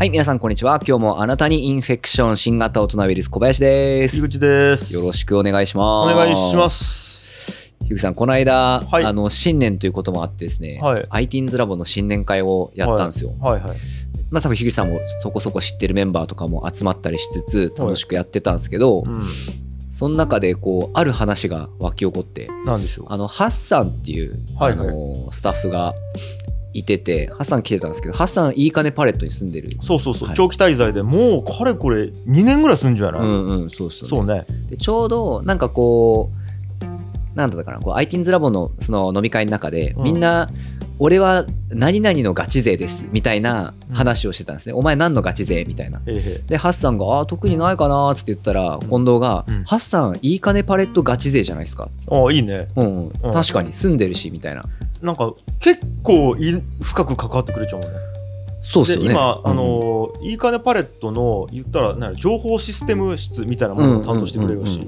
はい、皆さんこんにちは。今日もあなたにインフェクション新型大人ウイルス小林です。井口です。よろしくお願いしまおす。願いしま。す。樋口さん、この間、はいあの新年ということもあってですね、はい ITINS ラボの新年会をやったんですよ。はいはい。まあ多分樋口さんもそこそこ知ってるメンバーとかも集まったりしつつ楽しくやってたんですけど、うん。その中でこうある話が湧き起こって、なんでしょう。あのハッサンっていう、はいはいあのスタッフがいてて、ハッサン来てたんですけど、ハッサンいい金パレットに住んでる。そうそうそう、はい。長期滞在でもうかれこれ2年ぐらいすんじゃな。い、うんうん、そうそう、そうね。でちょうどなんかこうなんだったかなこう ITINS ラボのその飲み会の中で、うん。みんな俺は何々のガチ勢ですみたいな話をしてたんですね、お前何のガチ勢？みたいな。へいへいでハッサンが「あー特にないかな」っつって言ったら近藤が「うん。ハッサンいい金パレットガチ勢じゃないですか」ああ、いいね。うん。うん、確かに住んでるしみたいななんか結構い深く関わってくれちゃうもんね。そうっすよね。今、うんあのーいい金パレットの言ったらな情報システム室みたいなものを担当してくれるし、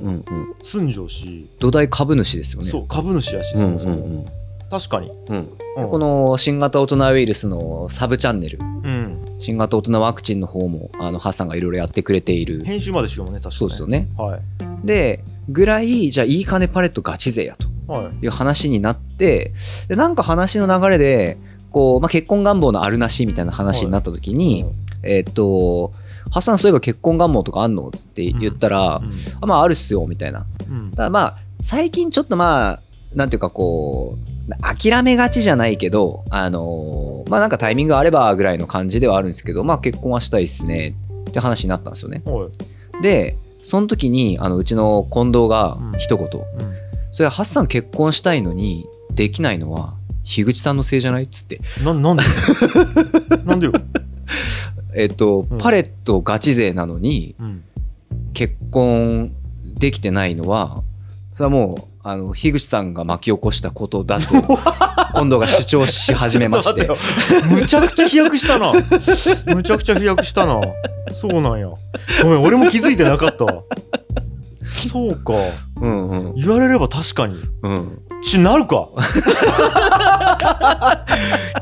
住んじゃうし、土台株主ですよね。そう株主やし、そもそも。うん確かに。うん。うん。この新型大人ウイルスのサブチャンネル。うん。新型大人ワクチンの方もあのハッサンがいろいろやってくれている。編集までしようもんね、確かに、そうですよね。はい。でぐらいじゃあいい金パレットガチ勢やと。はい。いう話になってでなんか話の流れでこう、まあ、結婚願望のあるなしみたいな話になった時に、えーっと「ハッサンそういえば結婚願望とかあんの?」っつって言ったら「うん。あまああるっすよ」みたいな。うん。ただまあ最近ちょっとまあなんていうかこう諦めがちじゃないけどあのーまあなんかタイミングあればぐらいの感じではあるんですけどまあ結婚はしたいっすねって話になったんですよね。はい。でその時にあのうちの近藤がうん。一言、うん。それはハッサン結婚したいのにできないのは樋口さんのせいじゃない？っつって。ななんで？なんでよ、えっと、うん。パレットガチ勢なのにうん、結婚できてないのはそれはもうあの樋口さんが巻き起こしたことだと 今度が主張し始めまして。むちゃくちゃ飛躍したな。むちゃくちゃ飛躍したな。そうなんや。ごめん俺も気づいてなかったわそうか。うんうん。言われれば確かに。うん。ちなるか。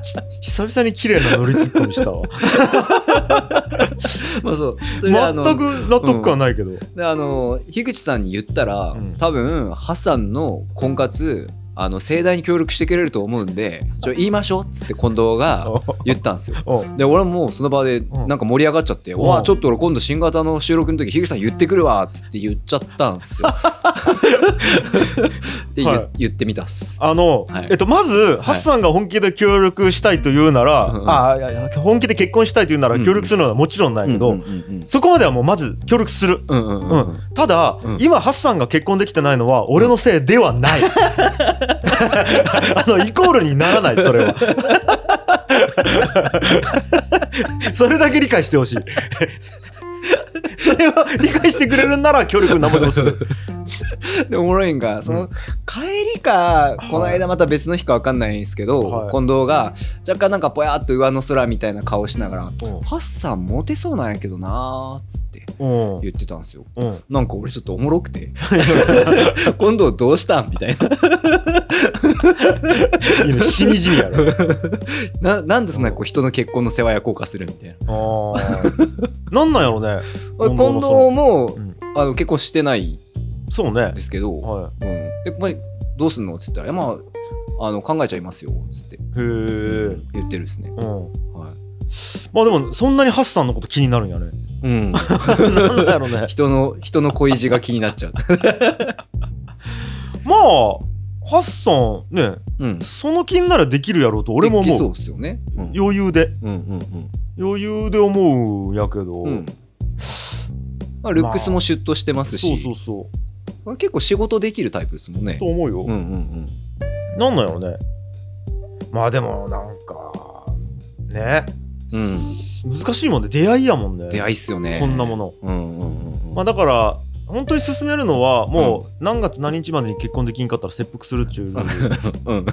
ち久々に綺麗な乗りツッコミしたわ。まあそう。それであの全く納得感ないけど、であの樋口さんに言ったら、うん。多分ハッサンの婚活あの盛大に協力してくれると思うんでちょ言いましょうっつって近藤が 言ったんですよ。おで俺ももうその場でうん。なんか盛り上がっちゃって「う。んおわちょっと俺今度新型の収録の時樋口さん言ってくるわ」っつって言っちゃったんですよ。で、言はい。言ってみたっす。あの、はい。えっと、まず、ハッサンが本気で協力したいと言うなら、うんうんあいやいや本気で結婚したいと言うなら協力するのはもちろんないけど、うんうんうん。そこまではもうまず協力する。うんうんうんうん。うん、ただ、うん。今ハッサンが結婚できてないのは俺のせいではない。あのイコールにならないそれは。それだけ理解してほしい。それを理解してくれるんなら協力なんぼでもする。でおもろいんがその、帰りかこの間また別の日か分かんないんですけど、はい近藤が若干なんかぽやっと上の空みたいな顔しながらうん「ハッサンモテそうなんやけどな」っつってうん言ってたんですよ。うんなんか俺ちょっとおもろくて 今度どうしたん？みたいいいねしみじみやろ。なななんでそんなこう人の結婚の世話焼こうかするみたいな。あーなんなんやろね。近藤も、うんあの結婚してないそうねんで。すけど、はうん、でこれどうすんの？っつったら「いやまああの考えちゃいますよ」っつってい。へえ。言ってるですね。うん。はいまあでもそんなにハッサンのこと気になるんやね。うん、なんなんやろね。人の人の恋路が気になっちゃう。まあハッサンねうん、その気にならできるやろうと俺もできそう思う。ですよね。うん余裕でうんうん余裕で思うんやけど。うんうんまあ、ルックスもシュッとしてますし、そうそうそ結構仕事できるタイプですもんねう。と。思うよ。うんうんうんなんなんやろね。まあでもなんかね、難しいもんね。出会いやもんね。出会いっすよね。こんなもの。うんうんうんうん。まあだから本当に進めるのはもう何月何日までに結婚できんかったら切腹するっていう。うん、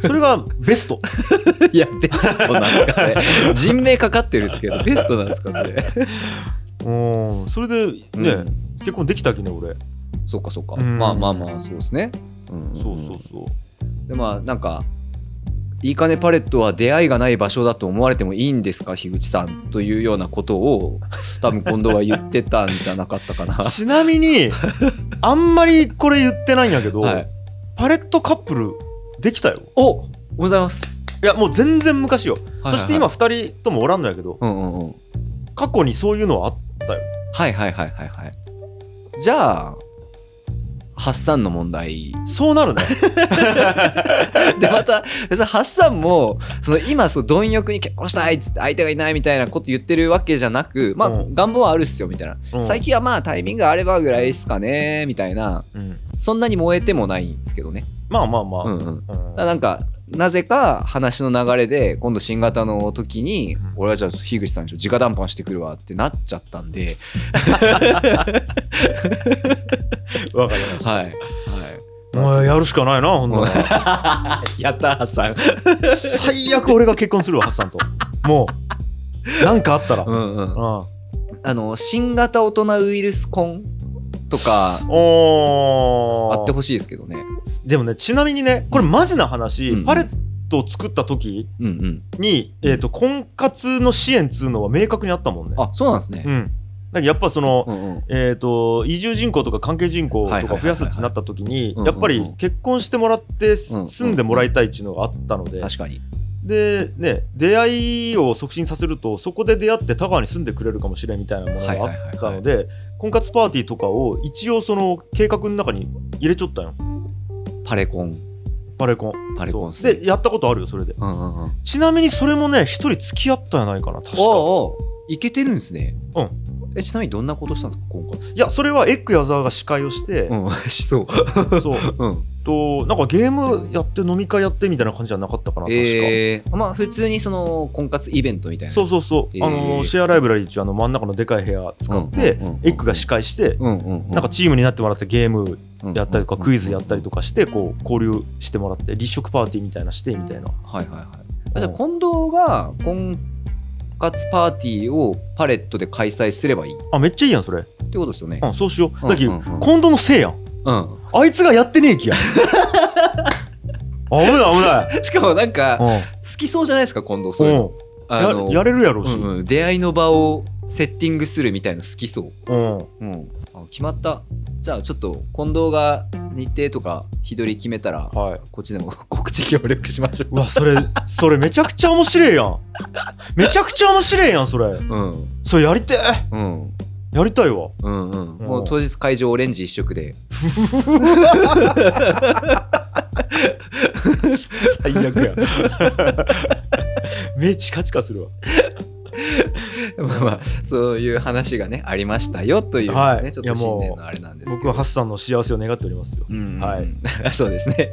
それがベスト。いやベストなんですかそれ。人命かかってるんですけどベストなんですかそれ。うん。それでね、うん。結婚できたきね俺。そうかそうか、うん。まあまあまあそうですね、うん。そうそうそう。でまあなんかいいかねパレットは出会いがない場所だと思われてもいいんですか樋口さんというようなことを多分近藤は言ってたんじゃなかったかな。ちなみにあんまりこれ言ってないんやけど、はい。パレットカップルできたよ。おございます。いやもう全然昔よ、はいはいそして今2人ともおらんのやけどうんうんうん。過去にそういうのはあったよ。はいはいはいはいはい。じゃあハッサンの問題。そうなるね。でまた別にハッサンもその今そう貪欲に結婚したいっつって相手がいないみたいなこと言ってるわけじゃなくまあ、うん。願望はあるっすよみたいな、うん。最近はまあタイミングあればぐらいっすかねみたいな。うん。そんなに燃えてもないんですけどね。まあまあまあ、うんうん。なんかなぜか話の流れで今度新型の時に、ん。俺はじゃあ樋口さんに直談判してくるわってなっちゃったんで。わかりました、はい。はい。もうやるしかないなほんなら。やったハッサン。最悪俺が結婚するわハッサンと。もう。なんかあったら、うんうん。うんあの新型大人ウイルス婚とかあってほしいですけどね。でもねちなみにねこれマジな話、うん。パレットを作った時うんうん。に、えー、と婚活の支援っつうのは明確にあったもんね。あそうなんですね。うん。だからやっぱその、うんうん。えー、と移住人口とか関係人口とか増やすってなった時にうんうんうん。やっぱり結婚してもらってうんうん。住んでもらいたいっていうのがあったので、確かにでね出会いを促進させるとそこで出会って田川に住んでくれるかもしれんみたいなものがあったので婚活パーティーとかを一応その計画の中に入れちゃったよ。パレコン。パレコン。パレコンでやったことあるよそれで。うんうんうん。ちなみにそれもね一人付き合ったんじゃないかな確か。いけてるんですね。うん。えちなみにどんなことしたんですか婚活？いやそれはエッグ矢沢が司会をして、うん。しそう。そう。うんとなんかゲームやって飲み会やってみたいな感じじゃなかったかな確か、えー、まあ普通にその婚活イベントみたいな。そうそうそう、えー。あのシェアライブラリーっていうあの真ん中のでかい部屋使って、エッグが司会して、うんうんうん。なんかチームになってもらってゲームやったりとか、うんクイズやったりとかしてこう交流してもらって立食パーティーみたいなしてみたいな。はいはいはい。あじゃあ近藤が婚活パーティーをパレットで開催すればいい？っあめっちゃいいやんそれ。てことですよね。うんそうしよう。うんだけど、うんうん今度のせいやんうんあいつがやってねえきや。危ない危ない。しかもなんかうん。好きそうじゃないですか近藤そういうのうん。あのややれるやろうし、うんうん、出会いの場をセッティングするみたいの好きそう。うん。うん、あ決まった。じゃあちょっと近藤が日程とか日取り決めたらはい。こっちでも 告知協力しましょう。うわそれそれめちゃくちゃ面白いやん。めちゃくちゃ面白いやんそれ。うん。それやりてえ。うんやりたいわ。うんうん。もう当日会場オレンジ一色で。最悪や。目チカチカするわ まあまあそういう話がねありましたよというね、はい。ちょっと新年のあれなんですけど。僕はハッサンの幸せを願っておりますよ。うん。はい。そうですね。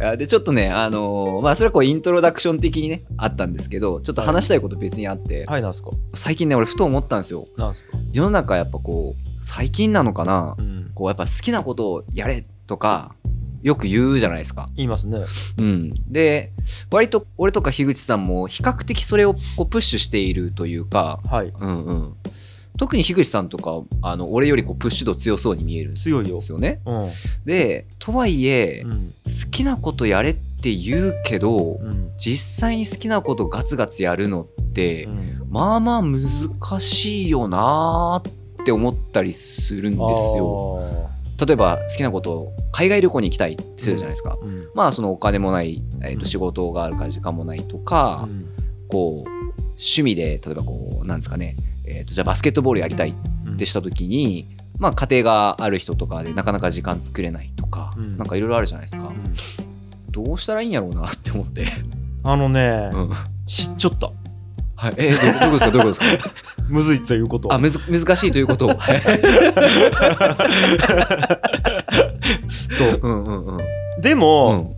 あでちょっとねあのーまあそれはこうイントロダクション的にねあったんですけどちょっと話したいこと別にあって、はいなんすか？最近ね俺ふと思ったんですよ。なんすか？世の中やっぱこう最近なのかな、うん。こうやっぱ好きなことをやれとかよく言うじゃないですか。言いますね。うん、で割と俺とか樋口さんも比較的それをこうプッシュしているというか、はい。うんうん、特に樋口さんとかあの俺よりこうプッシュ度強そうに見えるん強いよですよ。ね。うん。でとはいえ、うん。好きなことやれって言うけど、うん。実際に好きなことガツガツやるのって、うん。まあまあ難しいよなーって思ったりするんですよ。例えば好きなことを海外旅行に行きたいってするじゃないですか。うん。まあそのお金もない、えー、うん。と仕事があるから時間もないとか、うん。こう趣味で例えばこうなんですかね、えー、とじゃあバスケットボールやりたいってした時に、まあ家庭がある人とかでなかなか時間作れないとか、うん。なんかいろいろあるじゃないですか。うん。どうしたらいいんやろうなって思って。あのねうん。知っちゃったはい、えー、どどういうことですか？どういうことですか？むずいということ。あむず難しいということ。を。はいそう。うんうんうん。でうもん。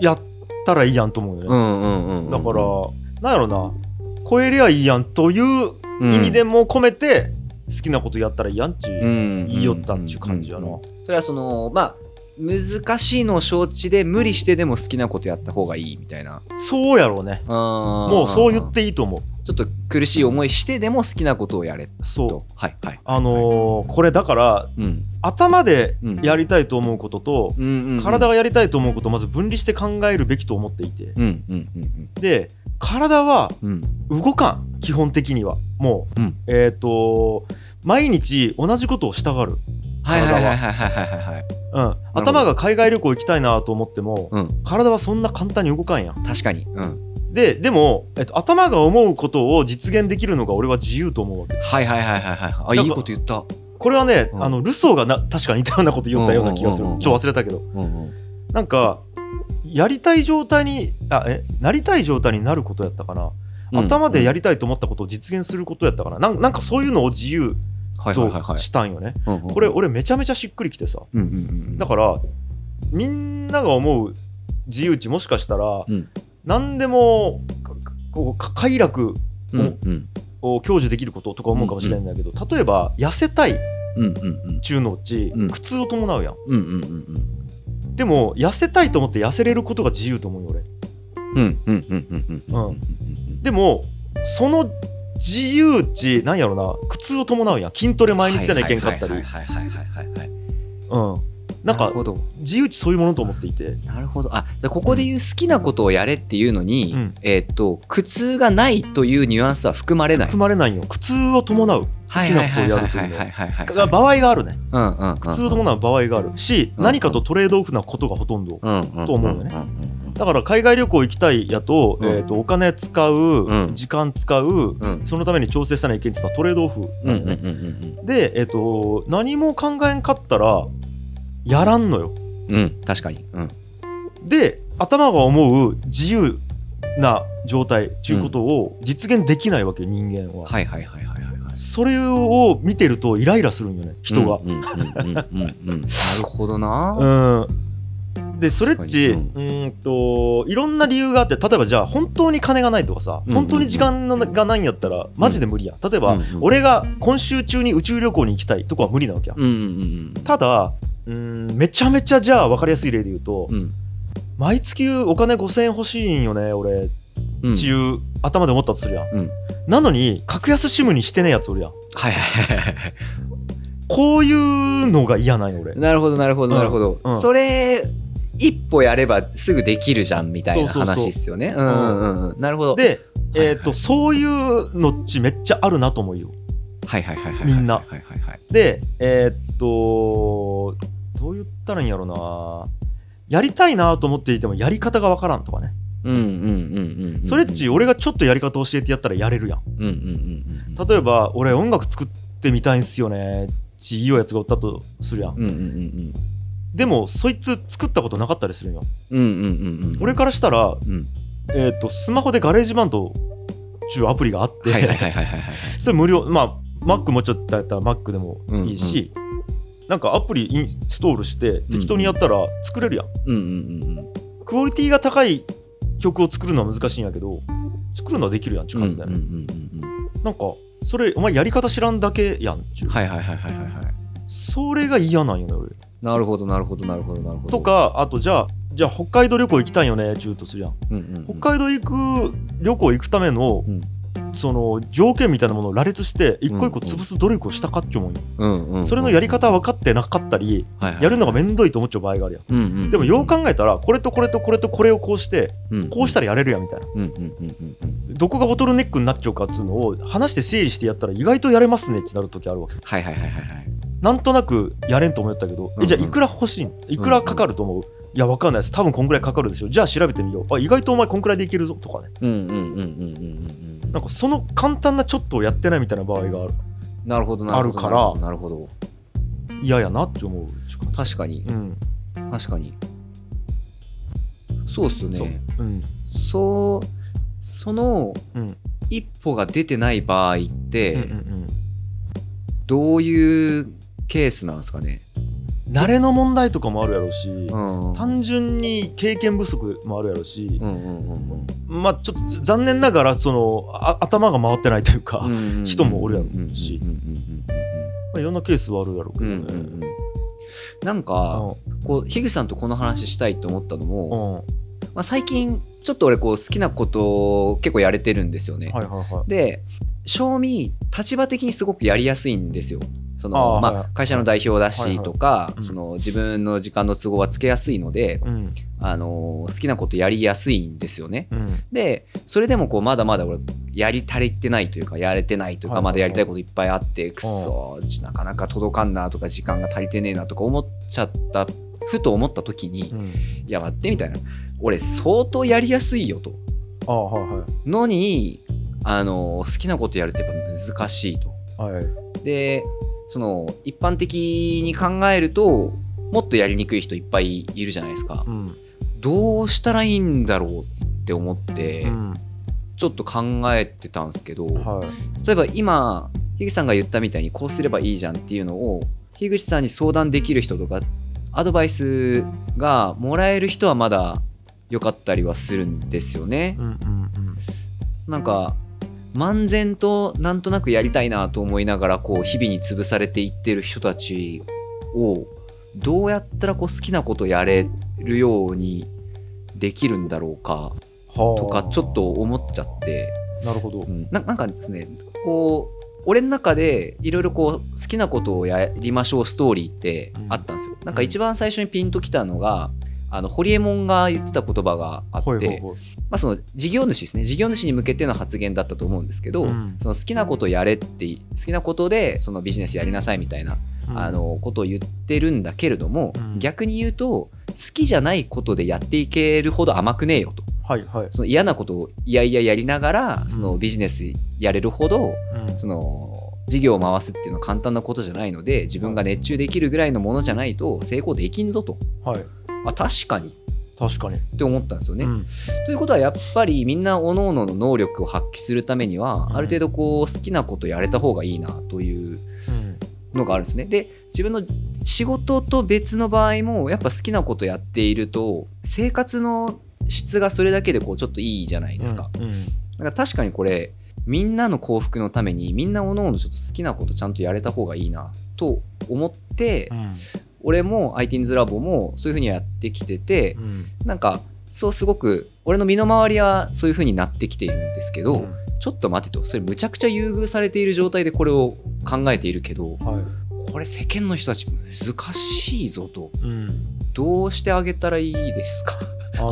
やったらいいやんと思うよね。うんうんうんうんだからなんやろな。超えりゃいいやんという意味でも込めて好きなことやったらいいやんっち言言いよったっちゅう感じやな。それはそのまあ難しいのを承知で無理してでも好きなことやった方がいいみたいな。そうやろうね。ももうそう言っていいと思うちょっと苦しい思いしてでも好きなことをやれそう。とはいはい。あのーこれだからうん。頭でやりたいと思うことと、うん。体がやりたいと思うことをまず分離して考えるべきと思っていて、うんうんうんで体はうん。うん動かん。基本的には。もううん。えっ、と毎日同じことをしたがる、はいはいはいはいはいはいはい。うん、頭が海外旅行行きたいなと思っても、うん。体はそんな簡単に動かんやん。確かに。うんででも、えっと、頭が思うことを実現できるのが俺は自由と思うわけ。はいはいはいはいはい。あいいこと言った。これはね、うん。あのルソーがな確か似たようなこと言ったような気がするちょっと忘れたけど。うんうんなんかやりたい状態にあえなりたい状態になることやったかな、頭でやりたいと思ったことを実現することやったかな。なんなんかそういうのを自由としたんよね。これ俺めちゃめちゃしっくりきてさ。うんうんうん。だからみんなが思う自由値もしかしたらうん何でもこうか快楽うんうん。を享受できることとか思うかもしれないんだけど、例えば痩せたい。うんうんうん。中のうちうん。苦痛を伴うやん。うんうんうんでも痩せたいと思って痩せれることが自由と思うよ俺。うんうんうんうんうんうんうんでもその自由値なんやろな苦痛を伴うやん。筋トレ毎日せないけんかったりなんか自由値そういうものと思っていて。なるほど。あここで言う好きなことをやれっていうのに、うん。えーっと苦痛がないというニュアンスは含まれない。含まれないよ。苦痛を伴う好きなことをやるというの。場合があるね。うんうんうん苦痛を伴う場合があるしうん何かとトレードオフなことがほとんどうんうんと思うよね。んんだから海外旅行行きたいやと,、うん。えー、とお金使う、うん。時間使う、うん。そのために調整したらいけんって言ったらトレードオフで、えー、と何も考えんかったらやらんのよ。うんうん確かに。うん。で頭が思う自由な状態っていうことを実現できないわけよ人間は、はいはいはいはいはいはい。それを見てるとイライラするんよね人が、なるほどな。うん、でそれっち、うーんといろんな理由があって例えばじゃあ本当に金がないとかさ、うん本当に時間のがないんやったらマジで無理や。ん例えば、俺が今週中に宇宙旅行に行きたいとかは無理なわけや、うんうんうん。ただうーんめちゃめちゃじゃあ分かりやすい例で言うと、うん。うん毎月お金5000円欲しいんよね俺。うん。っていう頭で思ったとするやん、うん。なのに格安シムにしてねえやつおるやん。はいはいはいはい。はいこういうのが嫌なんよ俺。なるほどなるほどなるほど、うん。うんそれ一歩やればすぐできるじゃんみたいな話っすよね。うんうんうんうん。なるほど。で、はいえっ、とそういうのっちめっちゃあるなと思うよ。はいはいはいはいみんな。はいはいはいはい。でえーっとどう言ったらいいんやろな。やりたいなと思っていてもやり方がわからんとかね。うんうんうんうんうんそれっち俺がちょっとやり方教えてやったらやれるやん。うんうんうんうん例えば俺音楽作ってみたいんすよね。っちいうやつがおったとするやん。うんうんうんでもそいつ作ったことなかったりするんよ。うんうんうんうんうん。俺からしたらうん。えーっとスマホで GarageBand っていうアプリがあって。それ無料。まあ Mac もちょっとやったら Mac でもいいし、なんかアプリインストールして適当にやったら作れるやん、うんうんうんクオリティが高い曲を作るのは難しいんやけど作るのはできるやんっていううん感じだよね、うんうんうんうんなんかそれお前やり方知らんだけやんっちゅう、はいはいはいはいはいはい。それが嫌なんよね俺。なるほどなるほどなるほどなるほど。とかあとじゃあじゃあ北海道旅行行きたいよねっちゅうとするやん。うんうんうん。北海道行く旅行行くための、うんその条件みたいなものを羅列して一個一個潰す努力をしたかっちゅうもんよ、うんうん。うんそれのやり方分かってなかったり、はいはいやるのがめんどいと思っちゃう場合があるやん。うんうんうん。でもよう考えたらこれとこれとこれとこれをこうしてこうしたららやれるやんみたいな。うんうんうんうんうんどこがボトルネックになっちゃうかっつうのを話して整理してやったら意外とやれますねってなる時あるわけ。はいはいはいはいはい。なんとなくやれんと思ったけど、うんえじゃあいくら欲しいんいくらかかると思う、いやわかんないです。多分こんぐらいかかるでしょ。じゃあ調べてみよう。あ意外とお前こんくらいでいけるぞとかね。うんうんうんうんうんうんうんなんかその簡単なちょっとをやってないみたいな場合がある。なるほどなるから。なるほど。嫌やなって思う。確かに。うん。確かに。そうっすよそう。ん。そうそのうん。一歩が出てない場合って、どういうケースなんですかね、うん慣れの問題とかもあるやろうし、うん、単純に経験不足もあるやろうしう、んうんうんまあちょっとざ残念ながらそのあ頭が回ってないというか、うんうんうん人もおるやろしうんうんうんまあ、いろんなケースはあるやろうけうんどね。うんうんうん。なんかこう樋口さんとこの話したいと思ったのも、まあ、最近ちょっと俺こう好きなことを結構やれてるんですよね。はいはいはい。で正味立場的にすごくやりやすいんですよ。そあのまあ会社の代表だしとか、その自分の時間の都合はつけやすいので、うん。あの好きなことやりやすいんですよね。うん。でそれでもこうまだまだ俺やり足りてないというかやれてないというか、まだやりたいこといっぱいあってくっそなかなか届かんなとか時間が足りてねえなとか思っちゃったふと思った時に、うん。いや待ってみたいな。俺相当やりやすいよと。のにあの好きなことやるってやっぱ難しいと。はい。でその一般的に考えるともっとやりにくい人いっぱいいるじゃないですか。うんどうしたらいいんだろうって思って、うんちょっと考えてたんですけど、はい例えば今樋口さんが言ったみたいにこうすればいいじゃんっていうのを樋口さんに相談できる人とかアドバイスがもらえる人はまだ良かったりはするんですよねう。んうんなんか漫然となんとなくやりたいなと思いながらこう日々に潰されていってる人たちをどうやったらこう好きなことやれるようにできるんだろうかはあ。とかちょっと思っちゃって。なるほど。うん。ななんかですねこう俺の中でいろいろこう好きなことをやりましょうストーリーってあったんですよ、なんか一番最初にピンときたのがあのホリエモンが言ってた言葉があって、事業主ですね。事業主に向けての発言だったと思うんですけど、うん。その好きなことをやれって好きなことでそのビジネスやりなさいみたいな、うん。あのことを言ってるんだけれども、うん。逆に言うと好きじゃないことでやっていけるほど甘くねえよと。はいはい。その嫌なことをいやいややりながらそのうん。ビジネスやれるほど、うん。その事業を回すっていうのは簡単なことじゃないので自分が熱中できるぐらいのものじゃないと成功できんぞと。はいあ確かに。っ確かに。て思ったんですよね。うん。ということはやっぱりみんな各々の能力を発揮するためには、うん。ある程度こう好きなことやれた方がいいなといううん。のがあるんですね。で自分の仕事と別の場合もやっぱ好きなことやっていると生活の質がそれだけでこうちょっといいじゃないですか。うん。うん。だから確かにこれみんなの幸福のためにみんなおのおのちょっと好きなことちゃんとやれた方がいいなと思って、うん俺も ITINS ラボもそういうふうにやってきてて、うん。なんかそうすごく俺の身の回りはそういうふうになってきているんですけど、うん。ちょっと待てと。それむちゃくちゃ優遇されている状態でこれを考えているけどはい。これ世間の人たち難しいぞと。うん。どうしてあげたらいいですか？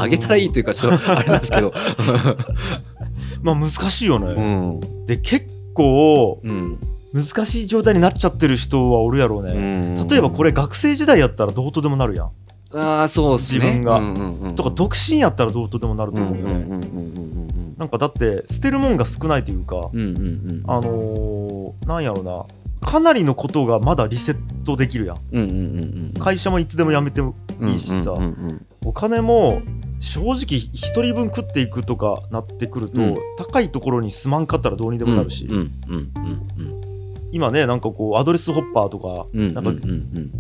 あ げたらいいというかちょっとあれなんですけど。まあ難しいようねん。で結構うん難しい状態になっちゃってる人はおるやろうね。例えばこれ学生時代やったらどうとでもなるやん。ああそうっすね。自分が。うんうんうんとか独身やったらどうとでもなるとうんうん思うよねうんうんうん。なんかだって捨てるもんが少ないというかうんうんうんうん。あのーなんやろな。かなりのことがまだリセットできるやん。うんうんうんうん会社もいつでも辞めてもいいしさ。うんうんうんお金も正直一人分食っていくとかなってくると、うん。高いところに住まんかったらどうにでもなるし、うんうんうん今ねなんかこうアドレスホッパーとか,、なんかうんうん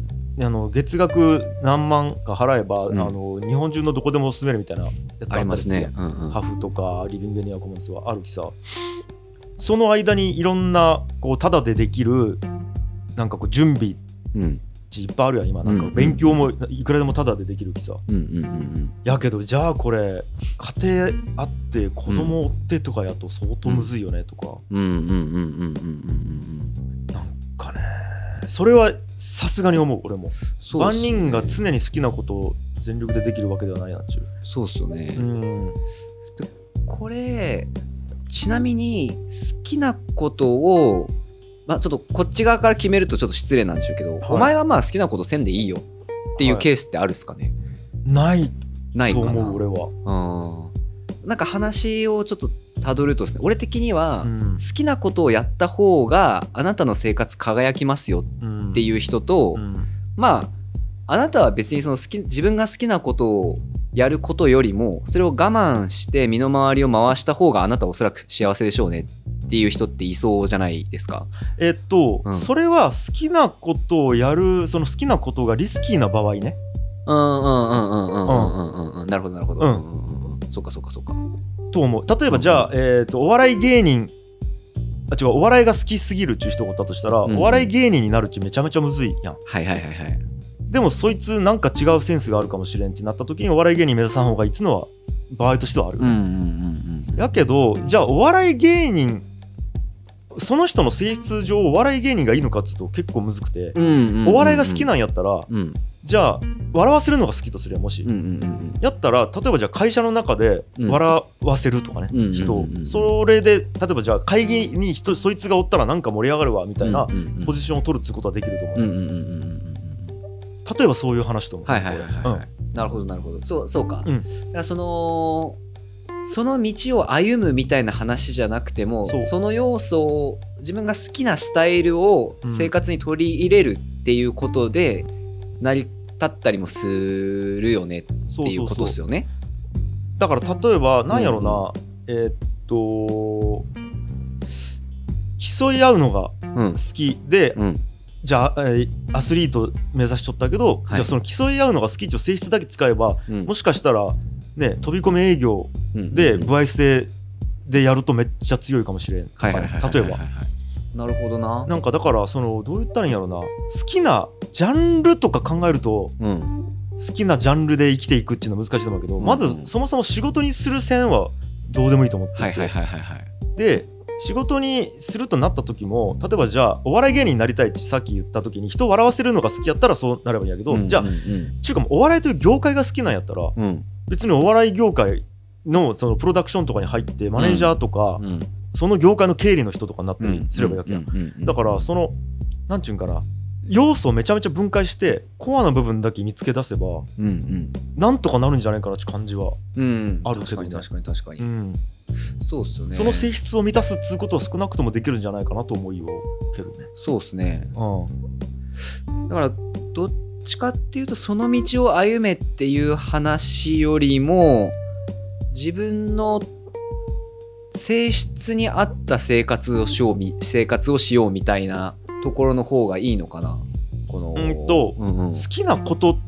あの月額何万か払えば、うん。あの日本中のどこでも住めるみたいなやつありますね。うんうん。ハフとかリビングニアコモンズとかあるきさ。その間にいろんなこうタダでできるなんかこう準備うんいっぱいあるやん今。なんかうん勉強もいくらでもタダでできるきさ。うんうんうんやけどじゃあこれ家庭あって子供おってとかやと相当むずいよねとか、うんうんうんうんうんうん。うんなんかねそれはさすがに思う俺も。万ね。人が常に好きなことを全力でできるわけではないなっちゅそうっすよね。ううんこれちなみに好きなことをまあちょっとこっち側から決めるとちょっと失礼なんでしょうけど、はい。お前はまあ好きなことせんでいいよっていうはいケースってあるっすかね、ない。とないかな？思う俺は、うん。なんか話をちょっとたどるとですね俺的には、うん。好きなことをやった方があなたの生活輝きますようん。っていう人と、うん。まああなたは別にその好き自分が好きなことをやることよりもそれを我慢して身の回りを回した方があなたはおそらく幸せでしょうねっていう人っていそうじゃないですか。えっと、うん。それは好きなことをやるその好きなことがリスキーな場合ね。うんうんうんうんうんうんうんうん。うんなるほどなるほど。うん。うんうんうんそっかそっかそっか。と思う。例えばじゃあ、えっとお笑い芸人あ違うお笑いが好きすぎるっちゅう人がおったとしたら、うんうん。お笑い芸人になるっちめちゃめちゃむずいやん。はいはいはいはい。でもそいつなんか違うセンスがあるかもしれんってなった時にお笑い芸人目指さん方がいいっつのは場合としてはある、うんうんうんうん。やけどじゃあお笑い芸人その人の性質上お笑い芸人がいいのかっつうと結構むずくて、うんうんうんお笑いが好きなんやったらうん。じゃあ笑わせるのが好きとすりゃもし、うんうんうん。やったら例えばじゃあ会社の中でうん。笑わせるとかね、うんうんうんうん。人。をそれで例えばじゃあ会議に人そいつがおったらなんか盛り上がるわみたいなうんうんうんポジションを取るっていうことはできると思う、うんうんうんうんうん。うん例えばそういう話と思うはいはいはいはい、はい。なるほどなるほど。そうそうか,、うん。そのその道を歩むみたいな話じゃなくてもその要素を自分が好きなスタイルを生活に取り入れるっていうことで成り立ったりもするよねっていうことですよね。だから例えばなんやろな、えーっと競い合うのがうん。好きで、うん。じゃあ、えーアスリート目指しとったけど、はい。じゃあその競い合うのが好きっていう性質だけ使えばうん。もしかしたらね飛び込み営業で歩合制でやるとめっちゃ強いかもしれん。例えば。なるほどな。なんかだからそのどう言ったらいいんやろな。好きなジャンルとか考えるとうん。好きなジャンルで生きていくっていうのは難しいと思うけど、うんまずそもそも仕事にする線はどうでもいいと思っていて、はいはいはいはいはい。で仕事にするとなった時も例えばじゃあお笑い芸人になりたいってさっき言った時に人を笑わせるのが好きやったらそうなればいいんやけど、じゃあちゅうかもうお笑いという業界が好きなんやったらうんうん別にお笑い業界のそのプロダクションとかに入ってマネージャーとか、うん。その業界の経理の人とかになったりうんすればいいわけや、うんうんうんだからそのなんちゅうんかな。要素をめちゃめちゃ分解してコアな部分だけ見つけ出せばうんうん。なんとかなるんじゃないかなって感じは、うん。あるけどね。確かに確かに確かに、うん。そうっすよね。その性質を満たすっつうことは少なくともできるんじゃないかなと思うよけどね。そうっすね。うん。だからどっちかっていうとその道を歩めっていう話よりも自分の性質に合った生活をしようみ生活をしようみたいなところの方がいいのかな。このうんとうんうん。好きなことっ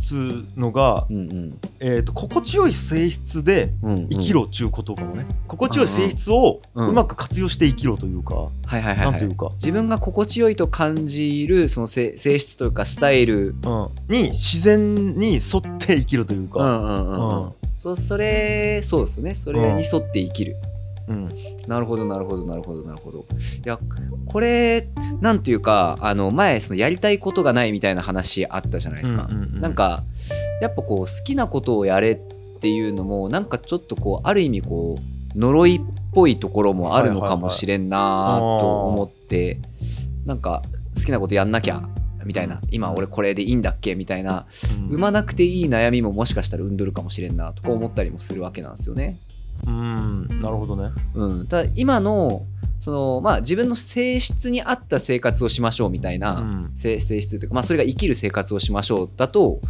つうのが、うんうん。えー、と心地よい性質でうんうん。生きろっちゅうことかもね、心地よい性質をうん。うまく活用して生きろというか、はいはいはい、はい。なんというか、自分が心地よいと感じるその性性質というかスタイル。うん、に自然に沿って生きるというか、うんうんうんうん。うん。そそれそうですよね。それに沿って生きる、うんなるほどなるほどなるほどなるほど。いやこれなんていうかあの前そのやりたいことがないみたいな話あったじゃないですか、うんうんうんなんかやっぱこう好きなことをやれっていうのもなんかちょっとこうある意味こう呪いっぽいところもあるのかもしれんなと思って、なんか好きなことやんなきゃみたいな。今俺これでいいんだっけみたいな。うん。生まなくていい悩みももしかしたら生んどるかもしれんなとか思ったりもするわけなんですよね。うんなるほどね。うん、ただ今のその、まあ、自分の性質に合った生活をしましょうみたいな、うん性性質というか、まあ、それが生きる生活をしましょうだと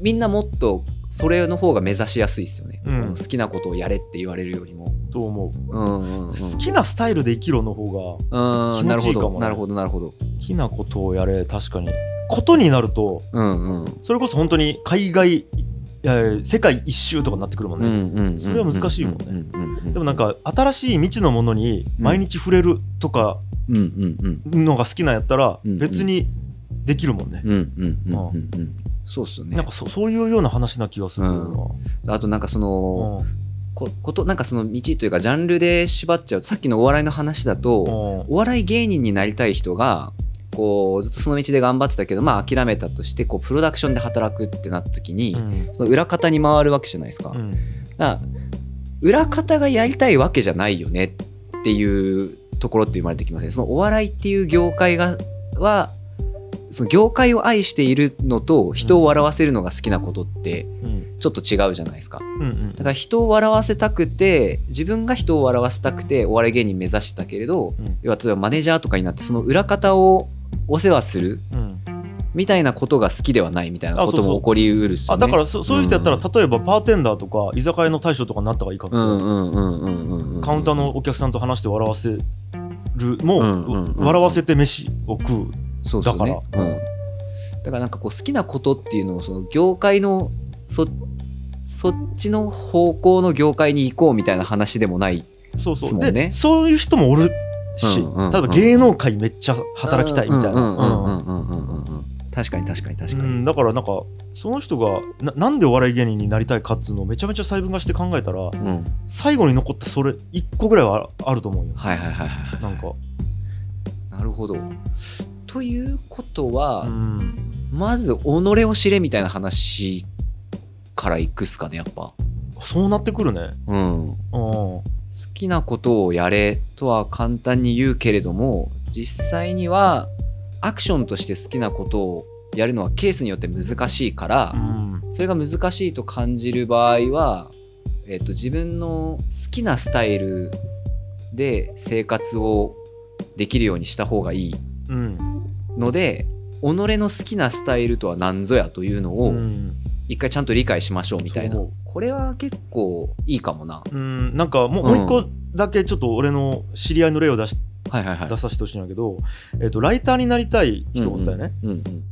みんなもっとそれの方が目指しやすいですよね、うん好きなことをやれって言われるよりも。と思う。うんうんうん、好きなスタイルで生きろの方がうんなるほ気持ちいいかもねどなるほどなるほど。好きなことをやれ確かにことになるとうんうんそれこそ本当に海外いや世界一周とかになってくるもんね、うんうんうんそれは難しいもんね。うんうんうんでもなんか新しい未知のものに毎日触れるとかうんうんうん。のが好きなんやったらうんうん。別にできるもんね、うんうんうんうんうん。そうっすよね。なんかそそういうような話な気がするよあとなんかその、な、こことなんかその道というかジャンルで縛っちゃう。とさっきのお笑いの話だと、うん。お笑い芸人になりたい人がこうずっとその道で頑張ってたけどまあ諦めたとしてこうプロダクションで働くってなった時に、うん。その裏方に回るわけじゃないですか,、うん。だから裏方がやりたいわけじゃないよねっていうところって生まれてきますねそのお笑いっていう業界がはその業界を愛しているのと人を笑わせるのが好きなことってうん。ちょっと違うじゃないですか。うんうん。だから人を笑わせたくて自分が人を笑わせたくてお笑い芸人目指してたけれどうん。要は例えばマネージャーとかになってその裏方をお世話するうん。みたいなことが好きではないみたいなことも起こりうるっすよね。あだからそそういう人やったら、うん例えばパーテンダーとか居酒屋の大将とかになった方がいいかもしれない、カウンターのお客さんと話して笑わせるも、うんうんうん笑わせて飯を食う。そうそうね。だから。うん、だからなんかこう好きなことっていうのをその業界のそそっちの方向の業界に行こうみたいな話でもないそうそう。ねでそういう人もおるし、う、例えば芸能界めっちゃ働きたいみたいな。確かに確かに確かに、うん、だからなんかその人がななんでお笑い芸人になりたいかっつうのをめちゃめちゃ細分化して考えたら、うん、最後に残ったそれ1個ぐらいはあると思うよ。はいはいはいはいなんか。なるほど。ということは、うん、まず己を知れみたいな話からいくっすかねやっぱ。そうなってくるね。うん。好きなことをやれとは簡単に言うけれども実際にはアクションとして好きなことをやるのはケースによって難しいからうん。それが難しいと感じる場合は、えっと自分の好きなスタイルで生活をできるようにした方がいいうん。ので己の好きなスタイルとは何ぞやというのうをん。一回ちゃんと理解しましょうみたいな。そう。これは結構いいかもな。うん。なんかもう,、うんもう一個だけちょっと俺の知り合いの例を出しはいはいはい。出させてほしいんだけど、えっとライターになりたい人おったよね、うんうんうん